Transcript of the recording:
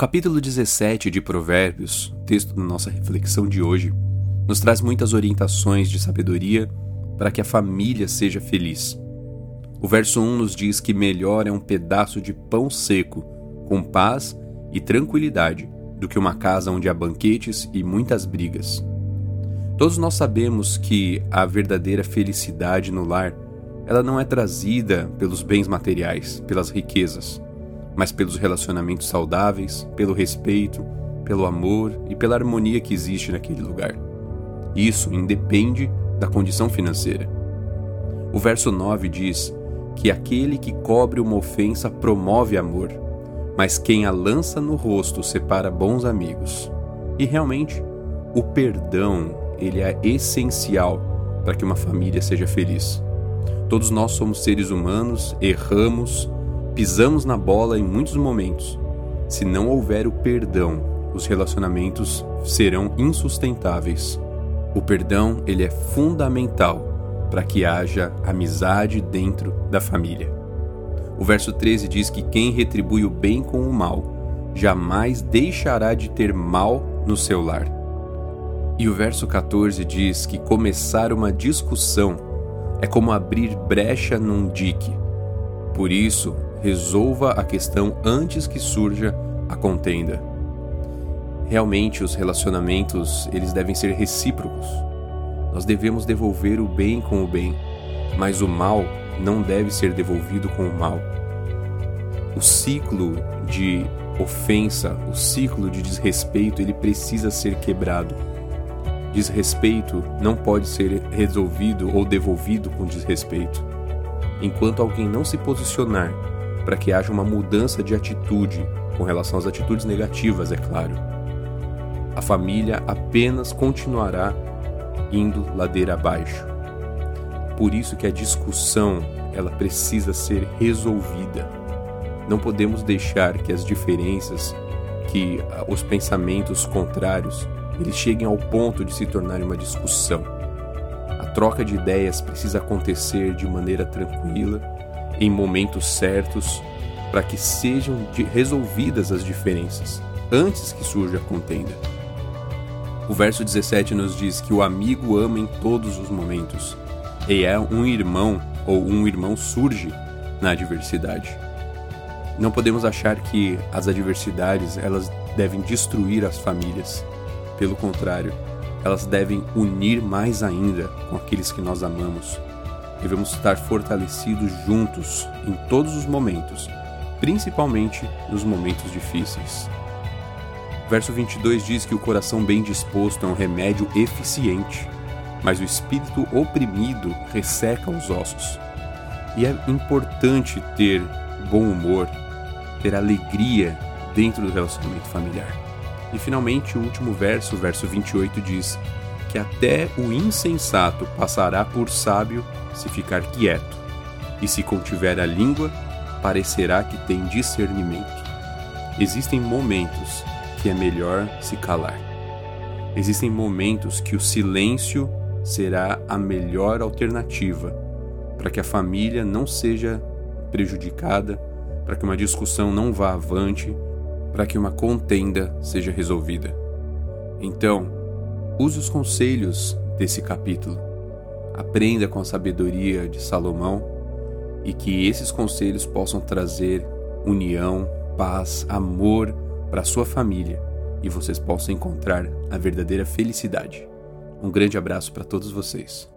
Capítulo 17 de Provérbios, texto da nossa reflexão de hoje, nos traz muitas orientações de sabedoria para que a família seja feliz. O verso 1 nos diz que melhor é um pedaço de pão seco, com paz e tranquilidade, do que uma casa onde há banquetes e muitas brigas. Todos nós sabemos que a verdadeira felicidade no lar, ela não é trazida pelos bens materiais, pelas riquezas mas pelos relacionamentos saudáveis, pelo respeito, pelo amor e pela harmonia que existe naquele lugar. Isso independe da condição financeira. O verso 9 diz que aquele que cobre uma ofensa promove amor, mas quem a lança no rosto separa bons amigos. E realmente, o perdão, ele é essencial para que uma família seja feliz. Todos nós somos seres humanos, erramos, Pisamos na bola em muitos momentos. Se não houver o perdão, os relacionamentos serão insustentáveis. O perdão, ele é fundamental para que haja amizade dentro da família. O verso 13 diz que quem retribui o bem com o mal jamais deixará de ter mal no seu lar. E o verso 14 diz que começar uma discussão é como abrir brecha num dique. Por isso, resolva a questão antes que surja a contenda. Realmente os relacionamentos, eles devem ser recíprocos. Nós devemos devolver o bem com o bem, mas o mal não deve ser devolvido com o mal. O ciclo de ofensa, o ciclo de desrespeito, ele precisa ser quebrado. Desrespeito não pode ser resolvido ou devolvido com desrespeito. Enquanto alguém não se posicionar para que haja uma mudança de atitude com relação às atitudes negativas, é claro. A família apenas continuará indo ladeira abaixo. Por isso que a discussão, ela precisa ser resolvida. Não podemos deixar que as diferenças, que ah, os pensamentos contrários, eles cheguem ao ponto de se tornarem uma discussão. A troca de ideias precisa acontecer de maneira tranquila em momentos certos para que sejam resolvidas as diferenças antes que surja a contenda. O verso 17 nos diz que o amigo ama em todos os momentos e é um irmão ou um irmão surge na adversidade. Não podemos achar que as adversidades elas devem destruir as famílias. Pelo contrário, elas devem unir mais ainda com aqueles que nós amamos Devemos estar fortalecidos juntos em todos os momentos, principalmente nos momentos difíceis. Verso 22 diz que o coração bem disposto é um remédio eficiente, mas o espírito oprimido resseca os ossos. E é importante ter bom humor, ter alegria dentro do relacionamento familiar. E finalmente, o último verso, verso 28, diz que até o insensato passará por sábio se ficar quieto, e se contiver a língua, parecerá que tem discernimento. Existem momentos que é melhor se calar. Existem momentos que o silêncio será a melhor alternativa para que a família não seja prejudicada, para que uma discussão não vá avante, para que uma contenda seja resolvida. Então, use os conselhos desse capítulo Aprenda com a sabedoria de Salomão e que esses conselhos possam trazer união, paz, amor para sua família e vocês possam encontrar a verdadeira felicidade. Um grande abraço para todos vocês.